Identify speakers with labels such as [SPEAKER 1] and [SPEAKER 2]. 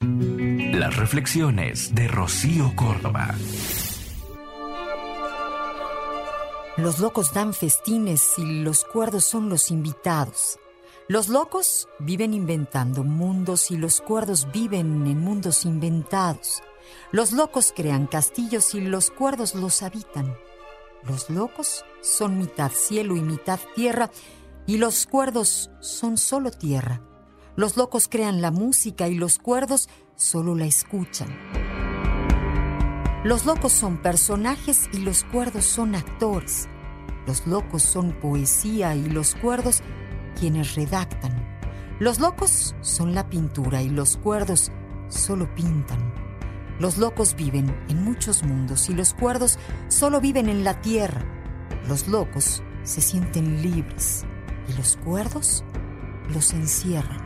[SPEAKER 1] Las reflexiones de Rocío Córdoba.
[SPEAKER 2] Los locos dan festines y los cuerdos son los invitados. Los locos viven inventando mundos y los cuerdos viven en mundos inventados. Los locos crean castillos y los cuerdos los habitan. Los locos son mitad cielo y mitad tierra y los cuerdos son solo tierra. Los locos crean la música y los cuerdos solo la escuchan. Los locos son personajes y los cuerdos son actores. Los locos son poesía y los cuerdos quienes redactan. Los locos son la pintura y los cuerdos solo pintan. Los locos viven en muchos mundos y los cuerdos solo viven en la tierra. Los locos se sienten libres y los cuerdos los encierran.